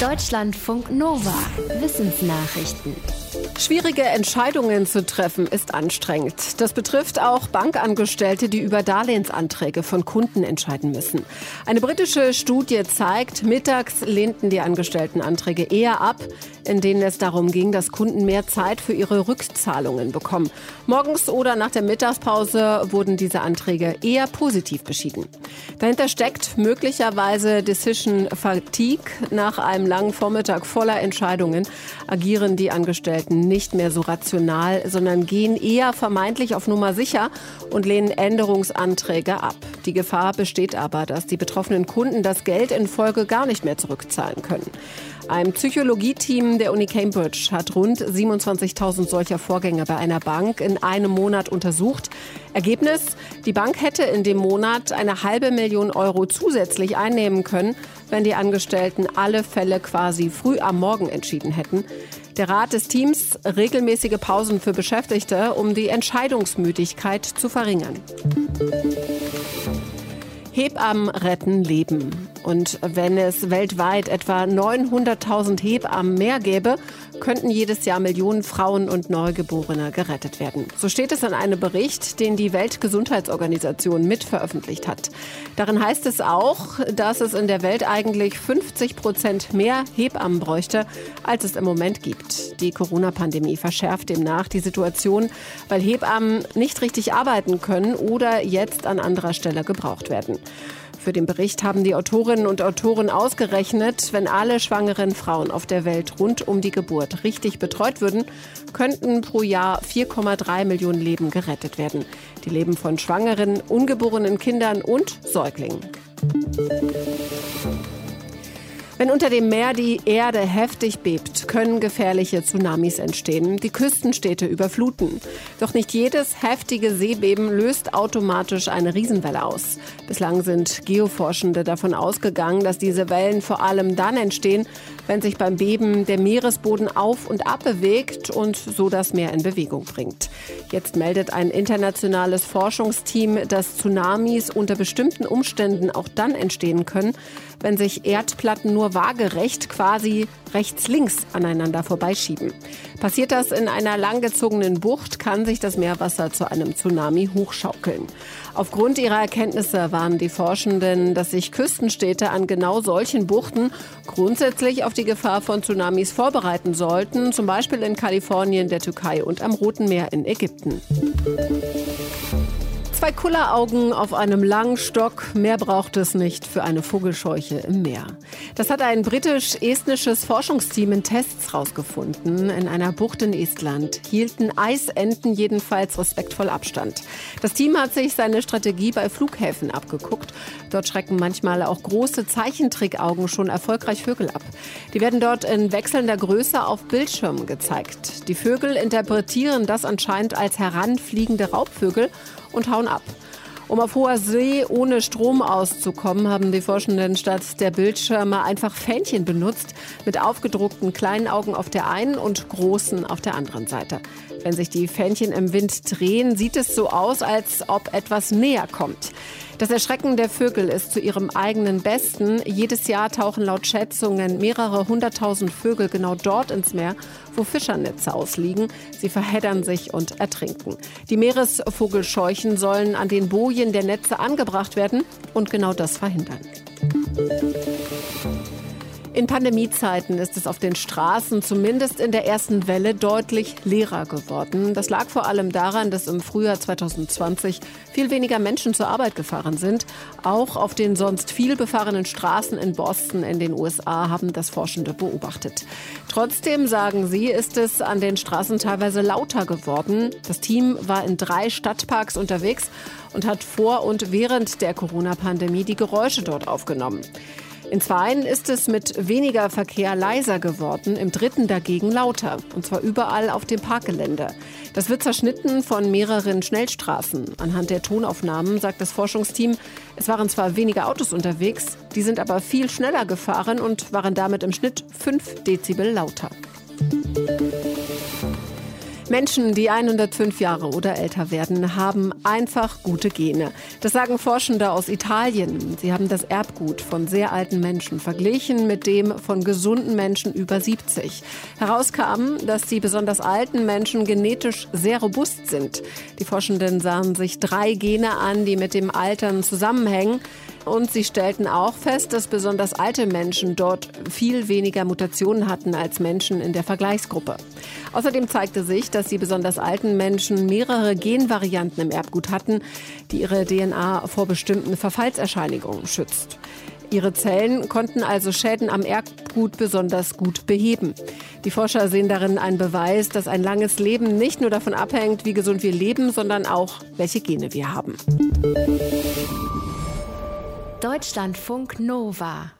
Deutschlandfunk Nova. Wissensnachrichten. Schwierige Entscheidungen zu treffen ist anstrengend. Das betrifft auch Bankangestellte, die über Darlehensanträge von Kunden entscheiden müssen. Eine britische Studie zeigt, mittags lehnten die Angestellten Anträge eher ab, in denen es darum ging, dass Kunden mehr Zeit für ihre Rückzahlungen bekommen. Morgens oder nach der Mittagspause wurden diese Anträge eher positiv beschieden. Dahinter steckt möglicherweise Decision Fatigue. Nach einem langen Vormittag voller Entscheidungen agieren die Angestellten nicht mehr so rational, sondern gehen eher vermeintlich auf Nummer sicher und lehnen Änderungsanträge ab. Die Gefahr besteht aber, dass die betroffenen Kunden das Geld in Folge gar nicht mehr zurückzahlen können. Ein Psychologieteam der Uni Cambridge hat rund 27.000 solcher Vorgänge bei einer Bank in einem Monat untersucht. Ergebnis? Die Bank hätte in dem Monat eine halbe Million Euro zusätzlich einnehmen können, wenn die Angestellten alle Fälle quasi früh am Morgen entschieden hätten. Der Rat des Teams regelmäßige Pausen für Beschäftigte, um die Entscheidungsmüdigkeit zu verringern. Hebammen retten Leben. Und wenn es weltweit etwa 900.000 Hebammen mehr gäbe, könnten jedes Jahr Millionen Frauen und Neugeborene gerettet werden. So steht es in einem Bericht, den die Weltgesundheitsorganisation mitveröffentlicht hat. Darin heißt es auch, dass es in der Welt eigentlich 50 Prozent mehr Hebammen bräuchte, als es im Moment gibt. Die Corona-Pandemie verschärft demnach die Situation, weil Hebammen nicht richtig arbeiten können oder jetzt an anderer Stelle gebraucht werden. Für den Bericht haben die Autorinnen und Autoren ausgerechnet, wenn alle schwangeren Frauen auf der Welt rund um die Geburt richtig betreut würden, könnten pro Jahr 4,3 Millionen Leben gerettet werden. Die Leben von schwangeren, ungeborenen Kindern und Säuglingen. Wenn unter dem Meer die Erde heftig bebt, können gefährliche Tsunamis entstehen, die Küstenstädte überfluten. Doch nicht jedes heftige Seebeben löst automatisch eine Riesenwelle aus. Bislang sind Geoforschende davon ausgegangen, dass diese Wellen vor allem dann entstehen, wenn sich beim Beben der Meeresboden auf und ab bewegt und so das Meer in Bewegung bringt. Jetzt meldet ein internationales Forschungsteam, dass Tsunamis unter bestimmten Umständen auch dann entstehen können, wenn sich Erdplatten nur waagerecht quasi rechts-links aneinander vorbeischieben. Passiert das in einer langgezogenen Bucht, kann sich das Meerwasser zu einem Tsunami hochschaukeln. Aufgrund ihrer Erkenntnisse warnen die Forschenden, dass sich Küstenstädte an genau solchen Buchten grundsätzlich auf die Gefahr von Tsunamis vorbereiten sollten, zum Beispiel in Kalifornien, der Türkei und am Roten Meer in Ägypten. Zwei Kulleraugen auf einem langen Stock, mehr braucht es nicht für eine Vogelscheuche im Meer. Das hat ein britisch-estnisches Forschungsteam in Tests herausgefunden. In einer Bucht in Estland hielten Eisenten jedenfalls respektvoll Abstand. Das Team hat sich seine Strategie bei Flughäfen abgeguckt. Dort schrecken manchmal auch große Zeichentrickaugen schon erfolgreich Vögel ab. Die werden dort in wechselnder Größe auf Bildschirmen gezeigt. Die Vögel interpretieren das anscheinend als heranfliegende Raubvögel und hauen ab. Um auf hoher See ohne Strom auszukommen, haben die Forschenden statt der Bildschirme einfach Fähnchen benutzt, mit aufgedruckten kleinen Augen auf der einen und großen auf der anderen Seite. Wenn sich die Fähnchen im Wind drehen, sieht es so aus, als ob etwas näher kommt. Das Erschrecken der Vögel ist zu ihrem eigenen Besten. Jedes Jahr tauchen laut Schätzungen mehrere hunderttausend Vögel genau dort ins Meer, wo Fischernetze ausliegen. Sie verheddern sich und ertrinken. Die Meeresvogelscheuchen sollen an den Bojen der Netze angebracht werden und genau das verhindern. In Pandemiezeiten ist es auf den Straßen zumindest in der ersten Welle deutlich leerer geworden. Das lag vor allem daran, dass im Frühjahr 2020 viel weniger Menschen zur Arbeit gefahren sind. Auch auf den sonst viel befahrenen Straßen in Boston in den USA haben das Forschende beobachtet. Trotzdem, sagen sie, ist es an den Straßen teilweise lauter geworden. Das Team war in drei Stadtparks unterwegs und hat vor und während der Corona-Pandemie die Geräusche dort aufgenommen. In zweien ist es mit weniger Verkehr leiser geworden, im dritten dagegen lauter. Und zwar überall auf dem Parkgelände. Das wird zerschnitten von mehreren Schnellstraßen. Anhand der Tonaufnahmen sagt das Forschungsteam, es waren zwar weniger Autos unterwegs, die sind aber viel schneller gefahren und waren damit im Schnitt 5 Dezibel lauter. Menschen, die 105 Jahre oder älter werden, haben einfach gute Gene. Das sagen Forschende aus Italien. Sie haben das Erbgut von sehr alten Menschen verglichen mit dem von gesunden Menschen über 70. Herauskam, dass die besonders alten Menschen genetisch sehr robust sind. Die Forschenden sahen sich drei Gene an, die mit dem Altern zusammenhängen. Und sie stellten auch fest, dass besonders alte Menschen dort viel weniger Mutationen hatten als Menschen in der Vergleichsgruppe. Außerdem zeigte sich, dass die besonders alten Menschen mehrere Genvarianten im Erbgut hatten, die ihre DNA vor bestimmten Verfallserscheinigungen schützt. Ihre Zellen konnten also Schäden am Erbgut besonders gut beheben. Die Forscher sehen darin einen Beweis, dass ein langes Leben nicht nur davon abhängt, wie gesund wir leben, sondern auch, welche Gene wir haben. Deutschlandfunk Nova